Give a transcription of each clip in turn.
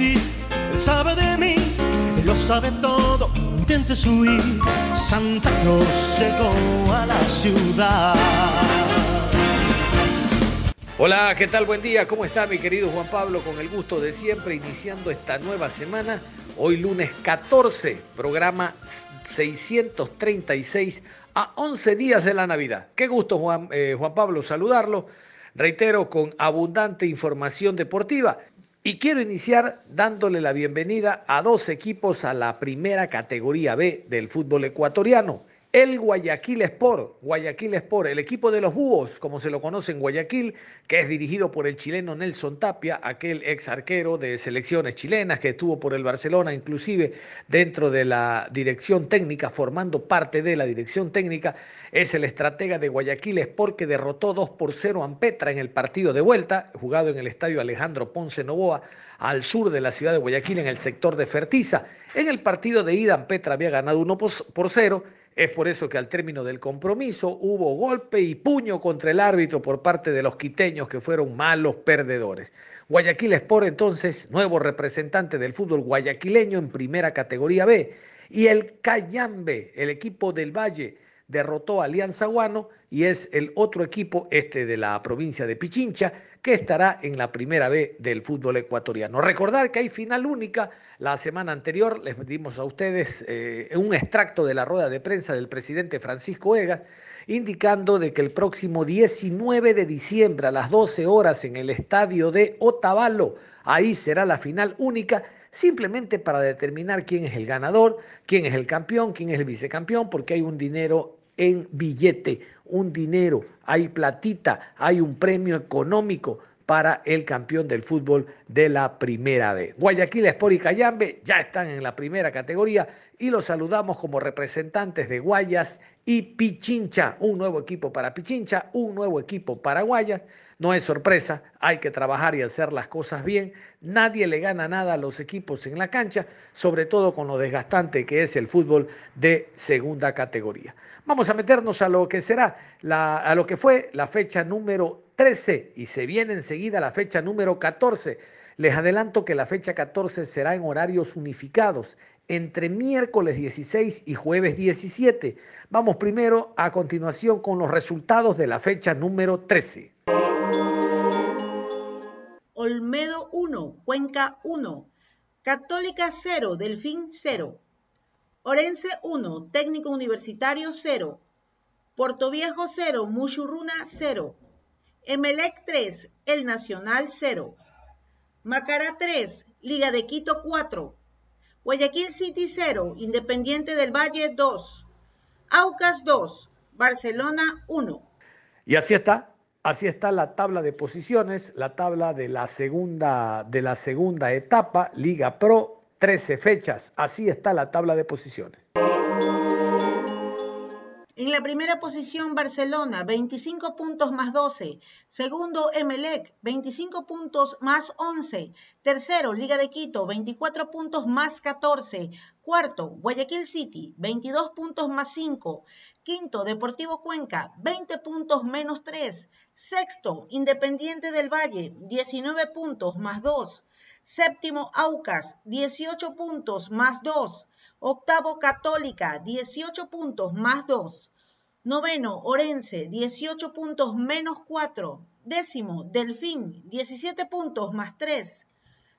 Él sabe de mí, él lo sabe todo. Intentes huir, Santa Claus llegó a la ciudad. Hola, ¿qué tal? Buen día, ¿cómo está mi querido Juan Pablo? Con el gusto de siempre, iniciando esta nueva semana, hoy lunes 14, programa 636 a 11 días de la Navidad. Qué gusto, eh, Juan Pablo, saludarlo. Reitero, con abundante información deportiva. Y quiero iniciar dándole la bienvenida a dos equipos a la primera categoría B del fútbol ecuatoriano. El Guayaquil Sport, Guayaquil Sport, el equipo de los búhos, como se lo conoce en Guayaquil, que es dirigido por el chileno Nelson Tapia, aquel ex arquero de selecciones chilenas que estuvo por el Barcelona, inclusive dentro de la dirección técnica, formando parte de la dirección técnica, es el estratega de Guayaquil Sport que derrotó 2 por 0 a Ampetra en el partido de vuelta, jugado en el estadio Alejandro Ponce Novoa, al sur de la ciudad de Guayaquil, en el sector de Fertiza. En el partido de ida, Ampetra había ganado 1 por 0 es por eso que al término del compromiso hubo golpe y puño contra el árbitro por parte de los quiteños que fueron malos perdedores. Guayaquil Sport entonces, nuevo representante del fútbol guayaquileño en primera categoría B. Y el Cayambe, el equipo del Valle, derrotó a Alianza Guano y es el otro equipo, este de la provincia de Pichincha, que estará en la primera B del fútbol ecuatoriano. Recordar que hay final única. La semana anterior les dimos a ustedes eh, un extracto de la rueda de prensa del presidente Francisco Egas, indicando de que el próximo 19 de diciembre a las 12 horas en el estadio de Otavalo, ahí será la final única simplemente para determinar quién es el ganador, quién es el campeón, quién es el vicecampeón, porque hay un dinero en billete, un dinero, hay platita, hay un premio económico para el campeón del fútbol de la primera B. Guayaquil Sport y Cayambe ya están en la primera categoría y los saludamos como representantes de Guayas y Pichincha, un nuevo equipo para Pichincha, un nuevo equipo para Guayas. No es sorpresa, hay que trabajar y hacer las cosas bien. Nadie le gana nada a los equipos en la cancha, sobre todo con lo desgastante que es el fútbol de segunda categoría. Vamos a meternos a lo que será, la, a lo que fue la fecha número 13 y se viene enseguida la fecha número 14. Les adelanto que la fecha 14 será en horarios unificados entre miércoles 16 y jueves 17. Vamos primero a continuación con los resultados de la fecha número 13. Olmedo 1, Cuenca 1, Católica 0, Delfín 0, Orense 1, Técnico Universitario 0, Portoviejo 0, Muchurruna 0, Emelec 3, El Nacional 0, Macará 3, Liga de Quito 4, Guayaquil City 0, Independiente del Valle 2, Aucas 2, Barcelona 1. Y así está, Así está la tabla de posiciones, la tabla de la segunda, de la segunda etapa, Liga Pro, 13 fechas. Así está la tabla de posiciones. En la primera posición Barcelona, 25 puntos más 12. Segundo Emelec, 25 puntos más 11. Tercero Liga de Quito, 24 puntos más 14. Cuarto Guayaquil City, 22 puntos más 5. Quinto Deportivo Cuenca, 20 puntos menos 3. Sexto, Independiente del Valle, 19 puntos más 2. Séptimo, Aucas, 18 puntos más 2. Octavo, Católica, 18 puntos más 2. Noveno, Orense, 18 puntos menos 4. Décimo, Delfín, 17 puntos más 3.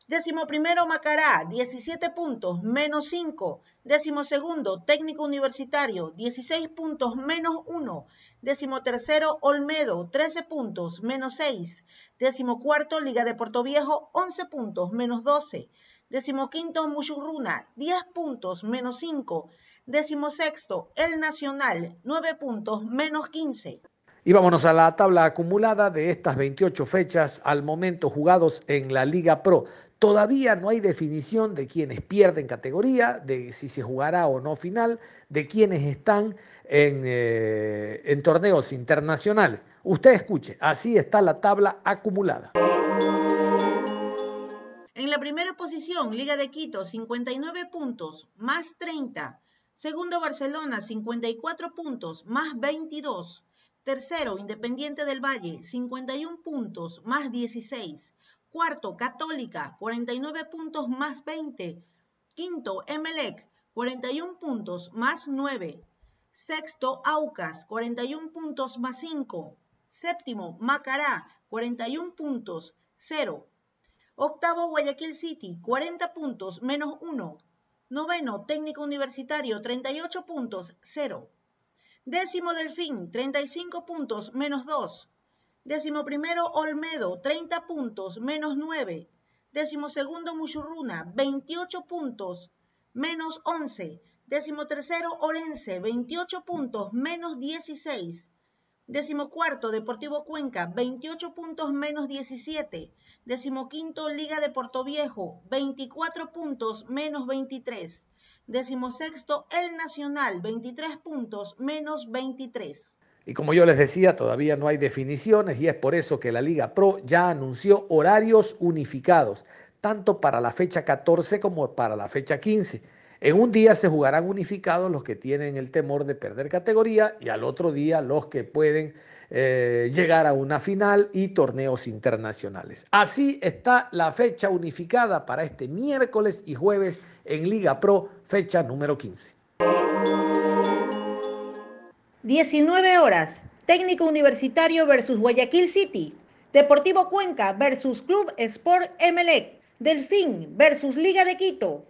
Décimo primero, Macará, 17 puntos, menos 5. Décimo segundo, Técnico Universitario, 16 puntos, menos 1. Décimo tercero, Olmedo, 13 puntos, menos 6. Décimo cuarto, Liga de Puerto Viejo, 11 puntos, menos 12. Décimo quinto, Muchurruna, 10 puntos, menos 5. Décimo sexto, El Nacional, 9 puntos, menos 15. Y vámonos a la tabla acumulada de estas 28 fechas al momento jugados en la Liga Pro. Todavía no hay definición de quienes pierden categoría, de si se jugará o no final, de quienes están en, eh, en torneos internacionales. Usted escuche, así está la tabla acumulada. En la primera posición, Liga de Quito, 59 puntos, más 30. Segundo, Barcelona, 54 puntos, más 22. Tercero, Independiente del Valle, 51 puntos, más 16. Cuarto, Católica, 49 puntos, más 20. Quinto, Emelec, 41 puntos, más 9. Sexto, Aucas, 41 puntos, más 5. Séptimo, Macará, 41 puntos, 0. Octavo, Guayaquil City, 40 puntos, menos 1. Noveno, Técnico Universitario, 38 puntos, 0. Décimo Delfín, 35 puntos, menos 2. Décimo primero Olmedo, 30 puntos, menos 9. Décimo segundo Muchurruna, 28 puntos, menos 11. Décimo tercero Orense, 28 puntos, menos 16. Décimo cuarto Deportivo Cuenca, 28 puntos, menos 17. Décimo quinto Liga de Portoviejo, 24 puntos, menos 23. Decimosexto, el Nacional, 23 puntos, menos 23. Y como yo les decía, todavía no hay definiciones y es por eso que la Liga Pro ya anunció horarios unificados, tanto para la fecha 14 como para la fecha 15. En un día se jugarán unificados los que tienen el temor de perder categoría y al otro día los que pueden eh, llegar a una final y torneos internacionales. Así está la fecha unificada para este miércoles y jueves en Liga Pro, fecha número 15. 19 horas. Técnico Universitario versus Guayaquil City. Deportivo Cuenca versus Club Sport Emelec. Delfín versus Liga de Quito.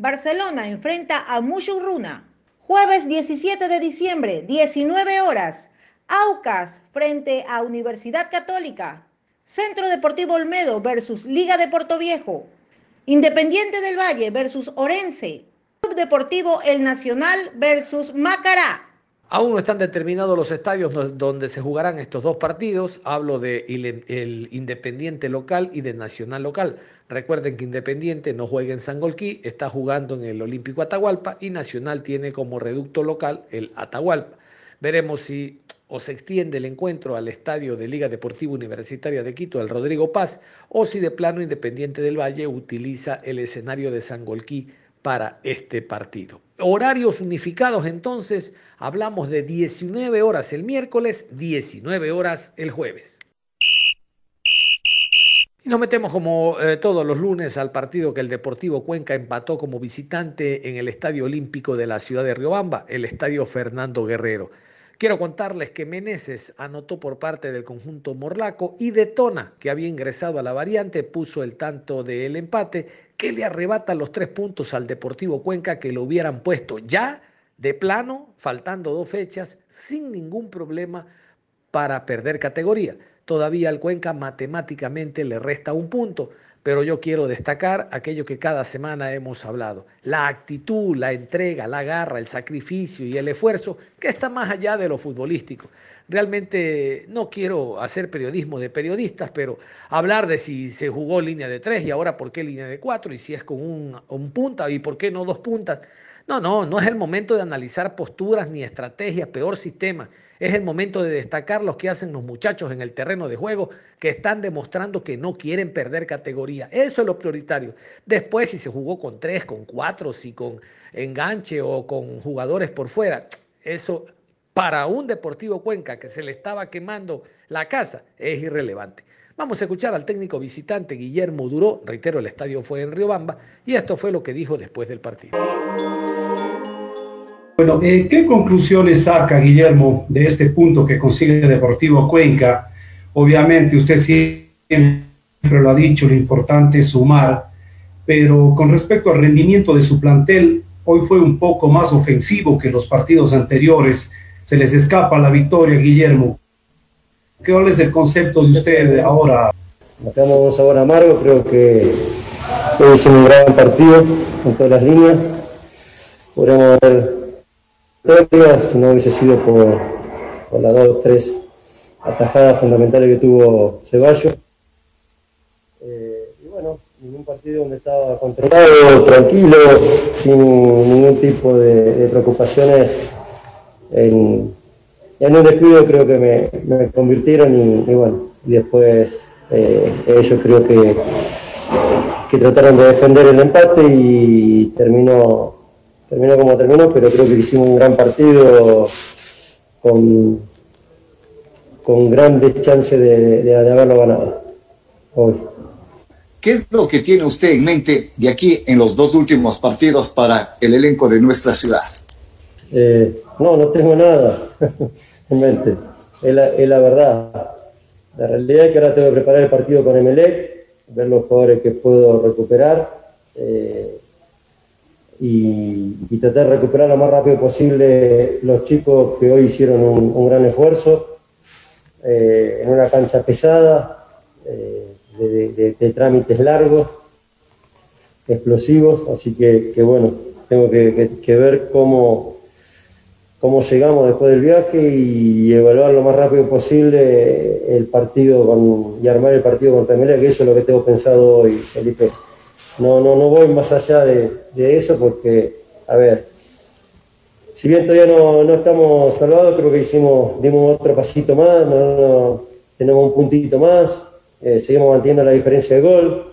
Barcelona enfrenta a Mushurruna. Jueves 17 de diciembre, 19 horas. Aucas frente a Universidad Católica. Centro Deportivo Olmedo versus Liga de Puerto Viejo. Independiente del Valle versus Orense. Club Deportivo El Nacional versus Macará. Aún no están determinados los estadios donde se jugarán estos dos partidos. Hablo de Independiente local y del Nacional local. Recuerden que Independiente no juega en Sangolquí, está jugando en el Olímpico Atahualpa y Nacional tiene como reducto local el Atahualpa. Veremos si o se extiende el encuentro al estadio de Liga Deportiva Universitaria de Quito, el Rodrigo Paz, o si de plano Independiente del Valle utiliza el escenario de Sangolquí para este partido. Horarios unificados entonces, hablamos de 19 horas el miércoles, 19 horas el jueves. Y nos metemos como eh, todos los lunes al partido que el Deportivo Cuenca empató como visitante en el Estadio Olímpico de la ciudad de Riobamba, el Estadio Fernando Guerrero. Quiero contarles que Meneses anotó por parte del conjunto morlaco y Detona, que había ingresado a la variante, puso el tanto del empate que le arrebata los tres puntos al Deportivo Cuenca que lo hubieran puesto ya de plano, faltando dos fechas, sin ningún problema para perder categoría. Todavía al Cuenca matemáticamente le resta un punto, pero yo quiero destacar aquello que cada semana hemos hablado, la actitud, la entrega, la garra, el sacrificio y el esfuerzo que está más allá de lo futbolístico. Realmente no quiero hacer periodismo de periodistas, pero hablar de si se jugó línea de tres y ahora por qué línea de cuatro y si es con un, un punta y por qué no dos puntas. No, no, no es el momento de analizar posturas ni estrategias, peor sistema. Es el momento de destacar los que hacen los muchachos en el terreno de juego que están demostrando que no quieren perder categoría. Eso es lo prioritario. Después, si se jugó con tres, con cuatro, si con enganche o con jugadores por fuera, eso para un Deportivo Cuenca que se le estaba quemando la casa es irrelevante. Vamos a escuchar al técnico visitante Guillermo Duró, reitero, el estadio fue en Riobamba, y esto fue lo que dijo después del partido. Bueno, eh, ¿qué conclusiones saca Guillermo de este punto que consigue Deportivo Cuenca? Obviamente usted siempre lo ha dicho, lo importante es sumar, pero con respecto al rendimiento de su plantel, hoy fue un poco más ofensivo que los partidos anteriores. Se les escapa la victoria, Guillermo. ¿Cuál es el concepto de usted ahora? Matamos un sabor amargo, creo que hoy un gran partido con todas las líneas. Podríamos haber si no hubiese sido por, por las dos tres atajadas fundamentales que tuvo Ceballos. Eh, y bueno, ningún partido donde estaba controlado, tranquilo, sin ningún tipo de, preocupaciones. En, un descuido creo que me, convirtieron y, bueno, después eh, ellos creo que, que trataron de defender el empate y terminó, terminó como terminó, pero creo que hicimos un gran partido con, con grandes chances de, haberlo ganado hoy. ¿Qué es lo que tiene usted en mente de aquí en los dos últimos partidos para el elenco de nuestra ciudad? Eh, no, no tengo nada en mente. Es la, verdad. La realidad es que ahora tengo que preparar el partido con Emelec, ver los jugadores que puedo recuperar eh, y, tratar de recuperar lo más rápido posible los chicos que hoy hicieron un, gran esfuerzo eh, en una cancha pesada de, trámites largos, explosivos, así que, bueno, tengo que, ver cómo, cómo llegamos después del viaje y evaluar lo más rápido posible el partido con, y armar el partido contra Melec, que eso es lo que tengo pensado hoy, Felipe. No, no, no voy más allá de, eso porque, a ver, si bien todavía no, estamos salvados, creo que hicimos, dimos otro pasito más, tenemos un puntito más, eh, seguimos manteniendo la diferencia de gol.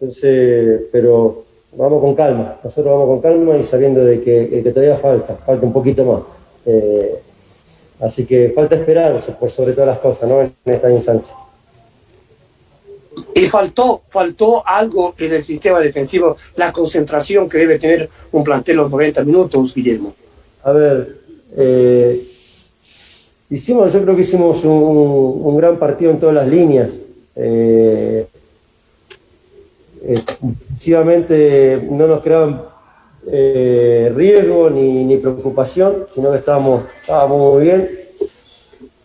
Entonces, pero vamos con calma, nosotros vamos con calma y sabiendo de que, todavía falta, falta un poquito más. Eh, así que falta esperar por sobre todas las cosas, ¿no? En esta instancia. Y faltó, faltó algo en el sistema defensivo, la concentración que debe tener un plantel los 90 minutos, Guillermo. A ver, eh, Hicimos, yo creo que hicimos un, gran partido en todas las líneas. Eh, excesivamente no nos creaban eh, riesgo ni, preocupación, sino que estábamos, estábamos muy bien.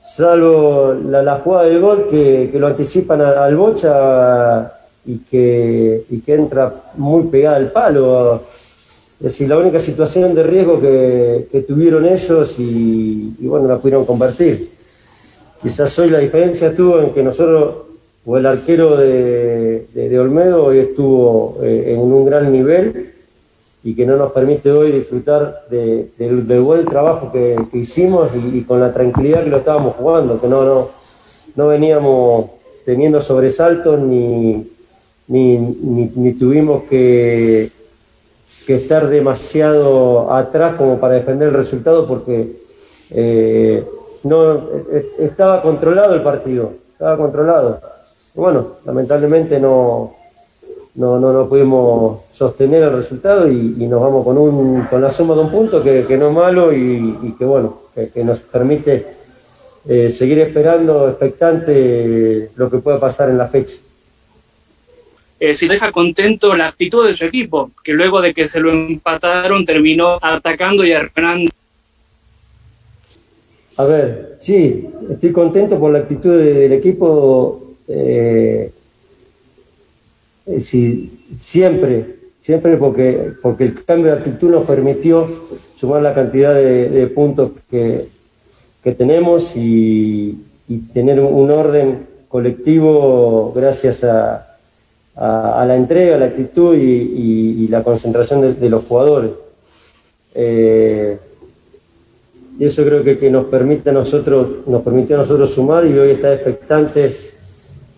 Salvo la, jugada del gol que, lo anticipan al, bocha y que, y que entra muy pegada al palo. Es decir, la única situación de riesgo que, tuvieron ellos y, bueno, la pudieron convertir. Quizás hoy la diferencia estuvo en que nosotros, o el arquero de, Olmedo hoy estuvo eh, en un gran nivel y que no nos permite hoy disfrutar del buen trabajo que, hicimos y, con la tranquilidad que lo estábamos jugando, que no, no, no veníamos teniendo sobresaltos ni, ni tuvimos que que estar demasiado atrás como para defender el resultado porque eh, no estaba controlado el partido, estaba controlado. Bueno, lamentablemente no, no, no, pudimos sostener el resultado y, nos vamos con, un, con la suma de un punto que, no es malo y, que bueno, que, nos permite eh, seguir esperando expectante lo que pueda pasar en la fecha eh, si deja contento la actitud de su equipo, que luego de que se lo empataron terminó atacando y arruinando. A ver, sí, estoy contento por la actitud del equipo. Eh, eh, siempre, siempre porque, porque el cambio de actitud nos permitió sumar la cantidad de, puntos que, tenemos y, tener un orden colectivo gracias a, a, la entrega, la actitud y, la concentración de, los jugadores. Eh, y eso creo que, que, nos permite a nosotros, nos permitió a nosotros sumar y hoy está expectante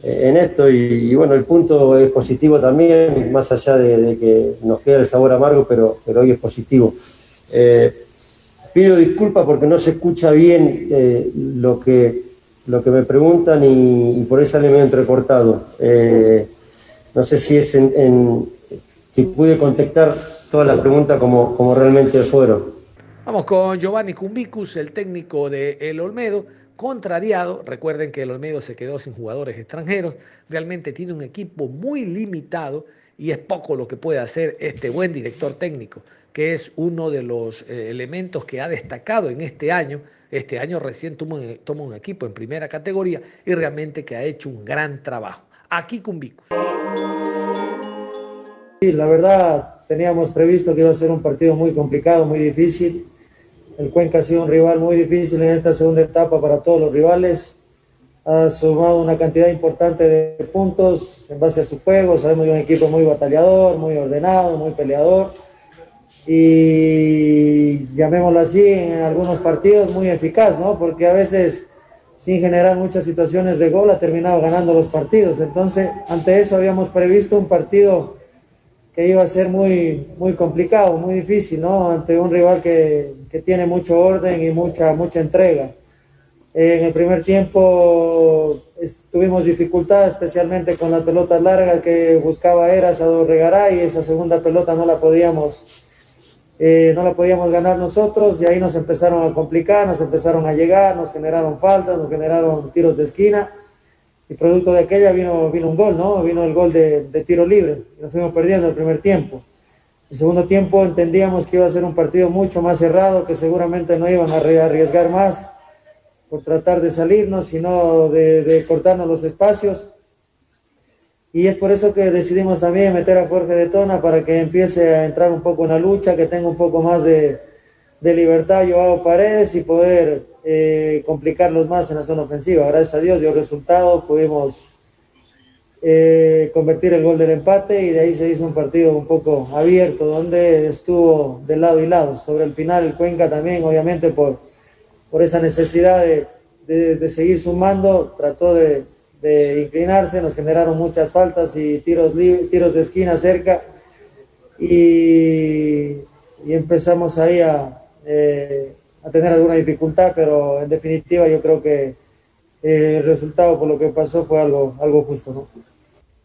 en esto y, bueno, el punto es positivo también, más allá de, que nos queda el sabor amargo, pero, pero hoy es positivo. Eh, pido disculpas porque no se escucha bien lo, que, lo que me preguntan y, por eso sale medio entrecortado. No sé si es en, si pude contestar todas las preguntas como, como realmente fueron. Vamos con Giovanni Cumbicus, el técnico de El Olmedo, contrariado. Recuerden que el Olmedo se quedó sin jugadores extranjeros. Realmente tiene un equipo muy limitado y es poco lo que puede hacer este buen director técnico, que es uno de los eh, elementos que ha destacado en este año. Este año recién toma un equipo en primera categoría y realmente que ha hecho un gran trabajo aquí con Vico. Sí, la verdad teníamos previsto que iba a ser un partido muy complicado, muy difícil. El Cuenca ha sido un rival muy difícil en esta segunda etapa para todos los rivales. Ha sumado una cantidad importante de puntos en base a su juego. Sabemos que es un equipo muy batallador, muy ordenado, muy peleador. Y llamémoslo así, en algunos partidos muy eficaz, ¿no? Porque a veces sin generar muchas situaciones de gol ha terminado ganando los partidos. Entonces, ante eso habíamos previsto un partido que iba a ser muy, muy complicado, muy difícil, ¿no? Ante un rival que, que tiene mucho orden y mucha, mucha entrega. En el primer tiempo tuvimos dificultades, especialmente con las pelotas largas que buscaba Eras a y esa segunda pelota no la podíamos eh, no la podíamos ganar nosotros y ahí nos empezaron a complicar, nos empezaron a llegar, nos generaron faltas, nos generaron tiros de esquina y producto de aquella vino, vino un gol, ¿no? Vino el gol de, tiro libre. Nos fuimos perdiendo el primer tiempo. El segundo tiempo entendíamos que iba a ser un partido mucho más cerrado, que seguramente no iban a arriesgar más por tratar de salirnos, sino de, de cortarnos los espacios. Y es por eso que decidimos también meter a Jorge de Tona para que empiece a entrar un poco en la lucha, que tenga un poco más de, de libertad Joao Paredes y poder eh, complicarlos más en la zona ofensiva. Gracias a Dios dio resultado, pudimos eh, convertir el gol del empate y de ahí se hizo un partido un poco abierto, donde estuvo de lado y lado. Sobre el final el Cuenca también, obviamente por, por esa necesidad de, de, de seguir sumando, trató de, de, inclinarse, nos generaron muchas faltas y tiros, tiros de esquina cerca y, y empezamos ahí a... Eh, a tener alguna dificultad, pero en definitiva yo creo que eh, el resultado por lo que pasó fue algo, algo justo. ¿no?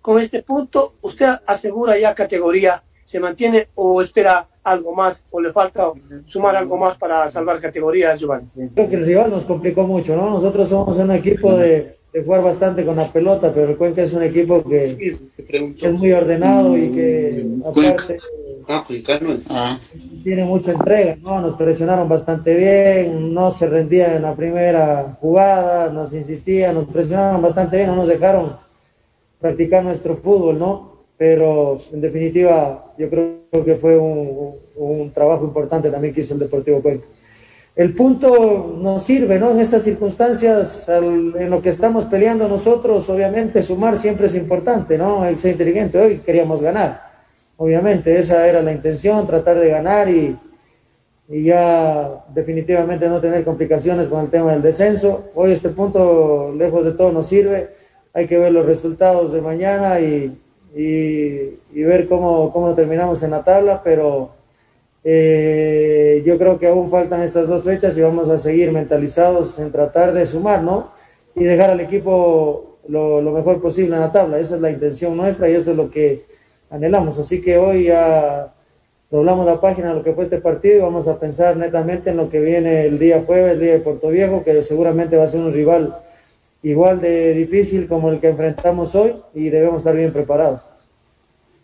Con este punto, ¿usted asegura ya categoría? ¿Se mantiene o espera algo más o le falta sumar algo más para salvar categoría, Giovanni? Creo que el rival nos complicó mucho, ¿no? Nosotros somos un equipo de, de jugar bastante con la pelota, pero el Cuenca es un equipo que, que es muy ordenado y que aparte Ah, ah. Tiene mucha entrega, ¿no? Nos presionaron bastante bien, no se rendían en la primera jugada, nos insistían, nos presionaron bastante bien, no nos dejaron practicar nuestro fútbol, ¿no? Pero en definitiva yo creo que fue un, un trabajo importante también que hizo el Deportivo Cuenca. El punto nos sirve, ¿no? En estas circunstancias, al, en lo que estamos peleando nosotros, obviamente sumar siempre es importante, ¿no? El ser inteligente, hoy queríamos ganar obviamente esa era la intención, tratar de ganar y, y, ya definitivamente no tener complicaciones con el tema del descenso. Hoy este punto, lejos de todo, nos sirve. Hay que ver los resultados de mañana y, y, ver cómo, cómo, terminamos en la tabla, pero eh, yo creo que aún faltan estas dos fechas y vamos a seguir mentalizados en tratar de sumar, ¿no? Y dejar al equipo lo, lo mejor posible en la tabla. Esa es la intención nuestra y eso es lo que anhelamos. Así que hoy ya doblamos la página de lo que fue este partido y vamos a pensar netamente en lo que viene el día jueves, el día de Puerto Viejo, que seguramente va a ser un rival igual de difícil como el que enfrentamos hoy y debemos estar bien preparados.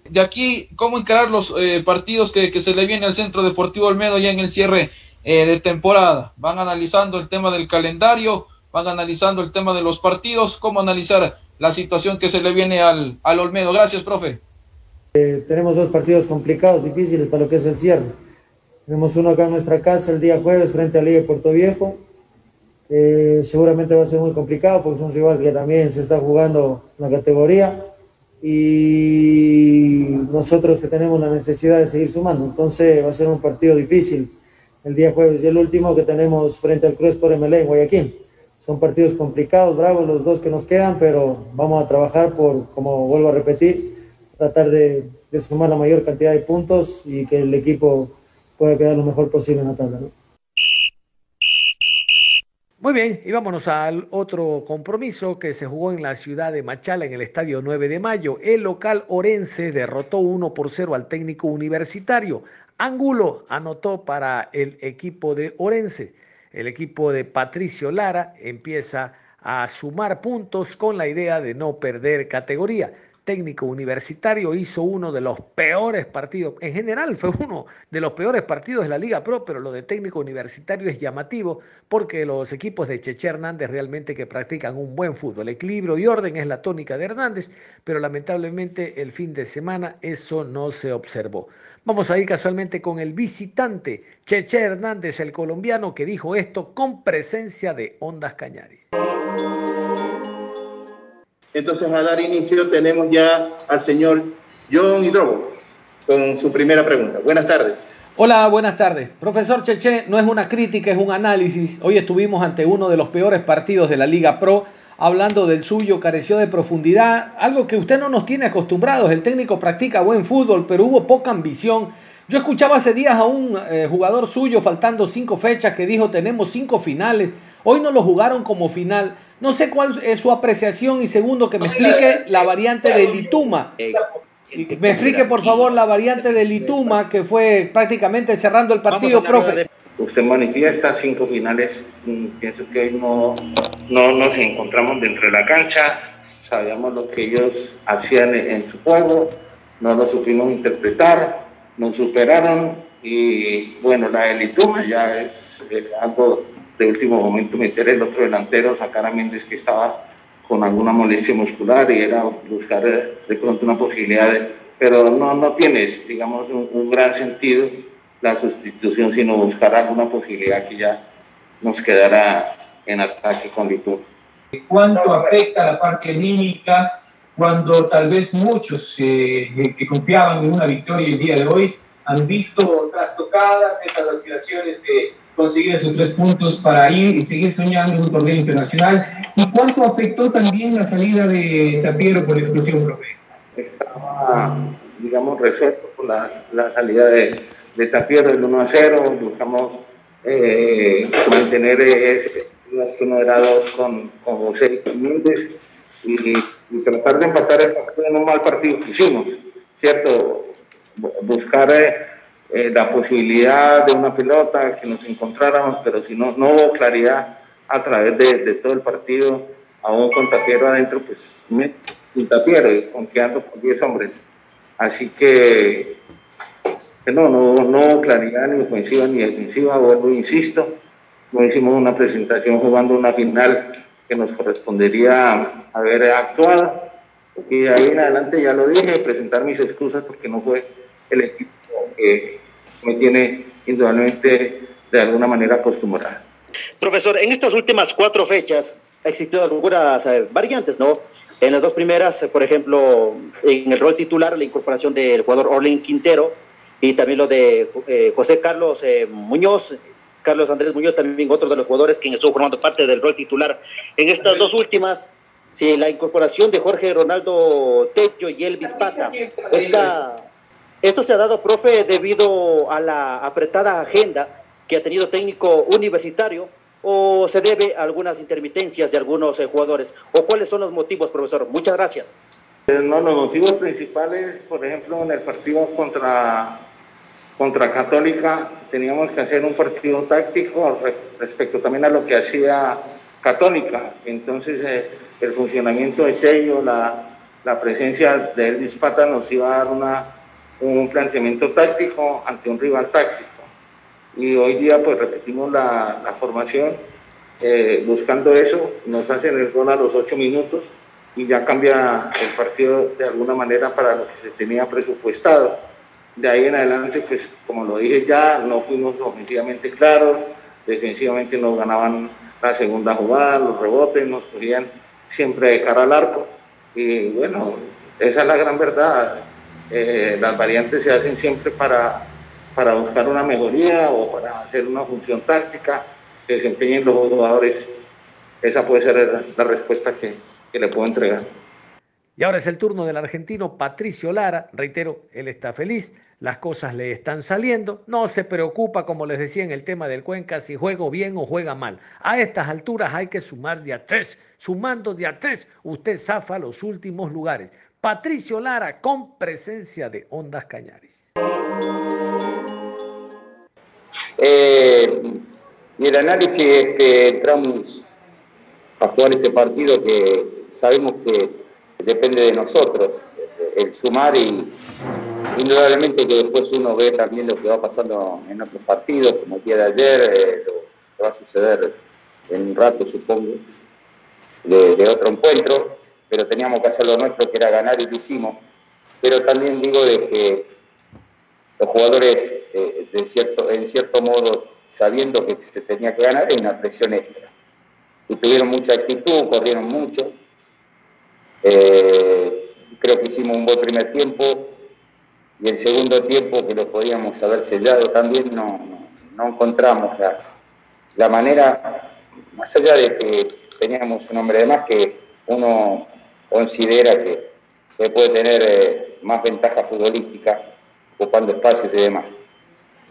De aquí, ¿cómo encarar los eh, partidos que, se le viene al Centro Deportivo Olmedo ya en el cierre eh, de temporada? Van analizando el tema del calendario, van analizando el tema de los partidos, ¿cómo analizar la situación que se le viene al, al Olmedo? Gracias, profe. Eh, tenemos dos partidos complicados, difíciles para lo que es el cierre. Tenemos uno acá en nuestra casa el día jueves frente a Liga de Puerto Viejo. Eh, seguramente va a ser muy complicado porque es un rival que también se está jugando la categoría y nosotros que tenemos la necesidad de seguir sumando. Entonces va a ser un partido difícil el día jueves y el último que tenemos frente al Cruz por MLE en Guayaquil. Son partidos complicados, bravos los dos que nos quedan, pero vamos a trabajar por, como vuelvo a repetir, tratar de, sumar la mayor cantidad de puntos y que el equipo pueda quedar lo mejor posible en la tabla. ¿no? Muy bien, y vámonos al otro compromiso que se jugó en la ciudad de Machala, en el estadio 9 de mayo. El local orense derrotó 1 por 0 al técnico universitario. Angulo anotó para el equipo de Orense. El equipo de Patricio Lara empieza a sumar puntos con la idea de no perder categoría. Técnico universitario hizo uno de los peores partidos. En general fue uno de los peores partidos de la Liga Pro, pero lo de técnico universitario es llamativo porque los equipos de Cheche Hernández realmente que practican un buen fútbol. Equilibrio y orden es la tónica de Hernández, pero lamentablemente el fin de semana eso no se observó. Vamos a ir casualmente con el visitante Cheche Hernández, el colombiano, que dijo esto con presencia de Ondas Cañaris. Entonces, a dar inicio, tenemos ya al señor John Hidrobo con su primera pregunta. Buenas tardes. Hola, buenas tardes. Profesor Cheche, no es una crítica, es un análisis. Hoy estuvimos ante uno de los peores partidos de la Liga Pro. Hablando del suyo, careció de profundidad, algo que usted no nos tiene acostumbrados. El técnico practica buen fútbol, pero hubo poca ambición. Yo escuchaba hace días a un eh, jugador suyo, faltando cinco fechas, que dijo tenemos cinco finales. Hoy no lo jugaron como final. No sé cuál es su apreciación y segundo que me explique la variante de Lituma. Me explique por favor la variante de Lituma que fue prácticamente cerrando el partido, profe. Usted manifiesta cinco finales, pienso que no, no nos encontramos dentro de la cancha, sabíamos lo que ellos hacían en su juego, no lo supimos interpretar, nos superaron y bueno, la de Lituma ya es algo de último momento meter el otro delantero, sacar a Méndez que estaba con alguna molestia muscular y era buscar eh, de pronto una posibilidad, de, pero no, no tienes, digamos, un, gran sentido la sustitución, sino buscar alguna posibilidad que ya nos quedara en ataque con Litur. ¿Cuánto afecta la parte anímica cuando tal vez muchos eh, que confiaban en una victoria el día de hoy han visto trastocadas esas aspiraciones de conseguir esos tres puntos para ir y seguir soñando en un torneo internacional. ¿Y cuánto afectó también la salida de Tapiero por la explosión, profe? Estaba, digamos, resuelto por la, la salida de, de, Tapiero, el 1 a 0. Buscamos eh, mantener ese que no era dos con, con José y y, y, tratar de empatar el partido en un mal partido que hicimos, ¿cierto? Buscar. Eh, eh, la posibilidad de una pelota, que nos encontráramos, pero si no, no hubo claridad a través de, todo el partido, aún con Tapiero adentro, pues sin Tapiero, confiando con 10 hombres. Así que, no, no, no claridad ni ofensiva ni defensiva, vuelvo, insisto, no hicimos una presentación jugando una final que nos correspondería haber actuado. Y ahí en adelante ya lo dije, presentar mis excusas porque no fue el equipo que me tiene indudablemente de alguna manera acostumbrada. Profesor, en estas últimas cuatro fechas ha existido algunas variantes, ¿no? En las dos primeras, por ejemplo, en el rol titular, la incorporación del jugador Orlin Quintero y también lo de eh, José Carlos eh, Muñoz, Carlos Andrés Muñoz, también otro de los jugadores que estuvo formando parte del rol titular. En estas dos últimas, sí, la incorporación de Jorge Ronaldo Techo y Elvis Pata, esta esto se ha dado, profe, debido a la apretada agenda que ha tenido técnico universitario o se debe a algunas intermitencias de algunos eh, jugadores? ¿O cuáles son los motivos, profesor? Muchas gracias. Eh, no, los motivos principales, por ejemplo, en el partido contra, contra Católica, teníamos que hacer un partido táctico respecto también a lo que hacía Católica. Entonces, eh, el funcionamiento de Cheyo, la, la presencia de Elvis Pata nos iba a dar una un planteamiento táctico ante un rival táctico. Y hoy día pues repetimos la, formación eh, buscando eso, nos hacen el gol a los ocho minutos y ya cambia el partido de alguna manera para lo que se tenía presupuestado. De ahí en adelante, pues como lo dije ya, no fuimos ofensivamente claros, defensivamente nos ganaban la segunda jugada, los rebotes, nos cogían siempre de cara al arco. Y bueno, esa es la gran verdad eh, las variantes se hacen siempre para, para buscar una mejoría o para hacer una función táctica que desempeñen los jugadores. Esa puede ser la respuesta que, que le puedo entregar. Y ahora es el turno del argentino Patricio Lara. Reitero, él está feliz, las cosas le están saliendo. No se preocupa, como les decía en el tema del Cuenca, si juego bien o juega mal. A estas alturas hay que sumar de a tres. Sumando de a tres, usted zafa los últimos lugares. Patricio Lara con presencia de Ondas Cañaris. Eh, y el análisis es que entramos a jugar este partido que sabemos que depende de nosotros. el sumar y indudablemente que después uno ve también lo que va pasando en otros partidos, como el día de ayer, eh, lo que va a suceder en un rato, supongo, de, otro encuentro, teníamos que hacer lo nuestro, que era ganar y lo hicimos. Pero también digo de que los jugadores, eh, de cierto, en cierto modo, sabiendo que se tenía que ganar, hay una presión extra. Y tuvieron mucha actitud, corrieron mucho. Eh, creo que hicimos un buen primer tiempo y el segundo tiempo que lo podíamos haber sellado también no, no, encontramos la, la manera, más allá de que teníamos un hombre de más que uno considera que, puede tener eh, más ventaja futbolística ocupando espacios y demás.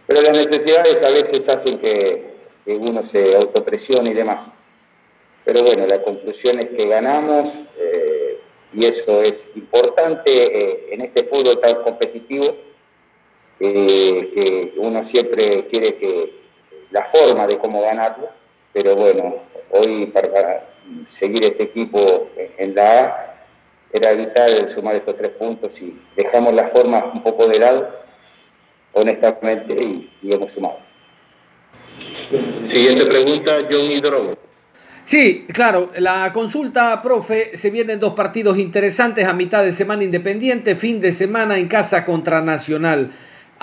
Pero las necesidades a veces hacen que, uno se autopresione y demás. Pero bueno, la conclusión es que ganamos eh, y eso es importante eh, en este fútbol tan competitivo que uno siempre quiere que la forma de cómo ganarlo, pero bueno, hoy para seguir este equipo en la A era vital sumar estos tres puntos y dejamos las formas un poco de lado, honestamente, y, hemos sumado. Siguiente pregunta, John Hidrogo. Sí, claro, la consulta, profe, se vienen dos partidos interesantes a mitad de semana independiente, fin de semana en casa contra Nacional.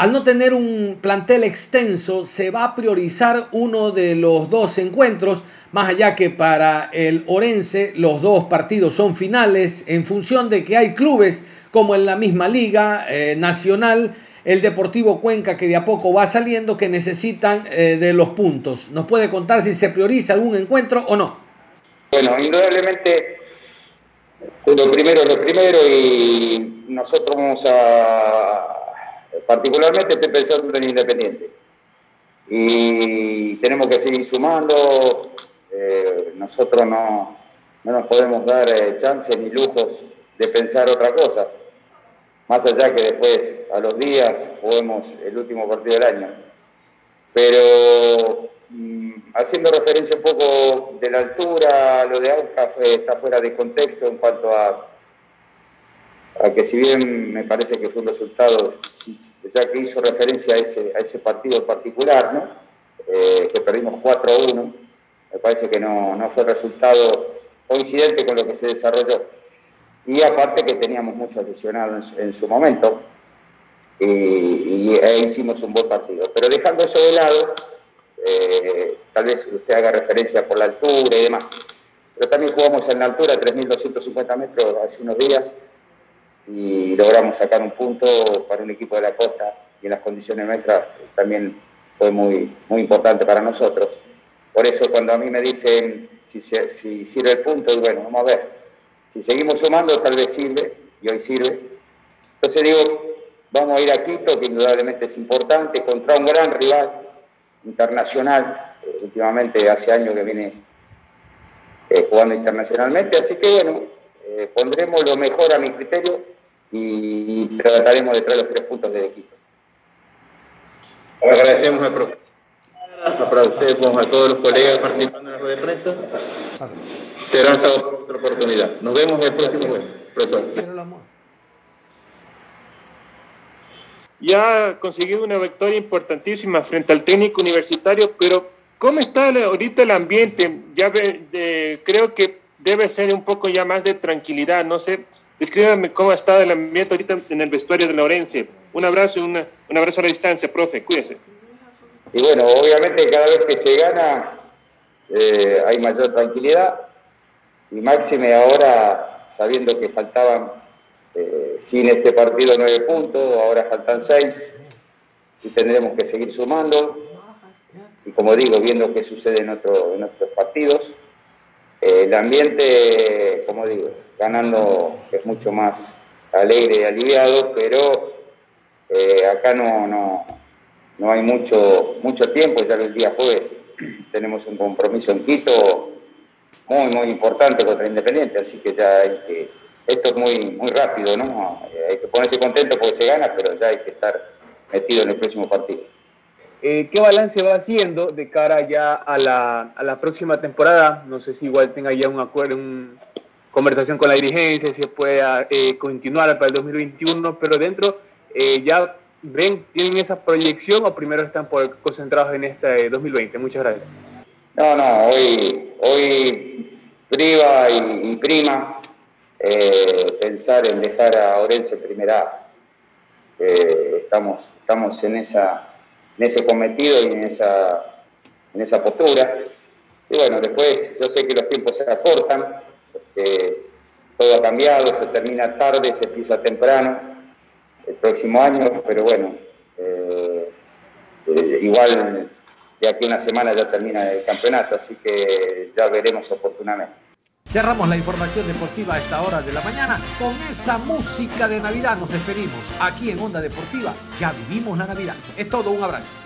Al no tener un plantel extenso, se va a priorizar uno de los dos encuentros, más allá que para el Orense los dos partidos son finales, en función de que hay clubes como en la misma liga eh, nacional, el Deportivo Cuenca que de a poco va saliendo, que necesitan eh, de los puntos. ¿Nos puede contar si se prioriza algún encuentro o no? Bueno, indudablemente lo primero, lo primero y nosotros vamos a particularmente estoy pensando en Independiente. Y tenemos que seguir sumando, eh, nosotros no, nos podemos dar eh, chances ni lujos de pensar otra cosa, más allá que después a los días juguemos el último partido del año. Pero mm, haciendo referencia un poco de la altura, lo de Aucas está fuera de contexto en cuanto a, a que si bien me parece que fue un resultado ya que hizo referencia a ese, a ese partido particular, ¿no? Eh, que perdimos 4 a 1, me parece que no, no fue resultado coincidente con lo que se desarrolló. Y aparte que teníamos muchos lesionados en, su momento, y, e hicimos un buen partido. Pero dejando eso de lado, eh, tal vez usted haga referencia por la altura y demás, pero también jugamos en la altura, 3.250 metros hace unos días, y logramos sacar un punto para un equipo de la costa y en las condiciones nuestras también fue muy, muy importante para nosotros. Por eso cuando a mí me dicen si, si sirve el punto, bueno, vamos a ver, si seguimos sumando tal vez sirve, y hoy sirve. Entonces digo, vamos a ir a Quito, que indudablemente es importante, contra un gran rival internacional, eh, últimamente hace años que viene eh, jugando internacionalmente, así que bueno, eh, pondremos lo mejor a mi criterio y trataremos de traer los tres puntos del equipo. Agradecemos al profesor, agradecemos a todos los colegas participando en la rueda de prensa. Será hasta otra oportunidad. Nos vemos el próximo jueves, Ya ha conseguido una victoria importantísima frente al técnico universitario, pero ¿cómo está ahorita el ambiente? Ya creo que debe ser un poco ya más de tranquilidad, no sé Descríbame cómo está el ambiente ahorita en el vestuario de Lorenzo. Un abrazo y un abrazo a la distancia, profe. Cuídese. Y bueno, obviamente cada vez que se gana eh, hay mayor tranquilidad. Y máxime ahora, sabiendo que faltaban eh, sin este partido nueve puntos, ahora faltan seis y tendremos que seguir sumando. Y como digo, viendo qué sucede en, otro, en otros partidos. Eh, el ambiente, como digo, ganando es mucho más alegre y aliviado, pero eh, acá no, no, no, hay mucho, mucho tiempo, ya el día jueves tenemos un compromiso en Quito muy, muy importante contra Independiente, así que ya hay que, esto es muy, muy rápido, ¿no? Eh, hay que ponerse contento porque se gana, pero ya hay que estar metido en el próximo partido. Eh, ¿Qué balance va haciendo de cara ya a la, a la próxima temporada? No sé si igual tenga ya un acuerdo, un conversación con la dirigencia, si se pueda eh, continuar para el 2021, pero dentro eh, ya ven, tienen esa proyección o primero están por, concentrados en este 2020. Muchas gracias. No, no, hoy, hoy priva y, prima pensar en dejar a Orense primera. estamos, estamos en esa en ese cometido y en esa, en esa postura. Y bueno, después yo sé que los tiempos se acortan, porque todo ha cambiado, se termina tarde, se empieza temprano el próximo año, pero bueno, eh, eh, igual de aquí a una semana ya termina el campeonato, así que ya veremos oportunamente. Cerramos la información deportiva a esta hora de la mañana con esa música de Navidad. Nos despedimos aquí en Onda Deportiva. Ya vivimos la Navidad. Es todo, un abrazo.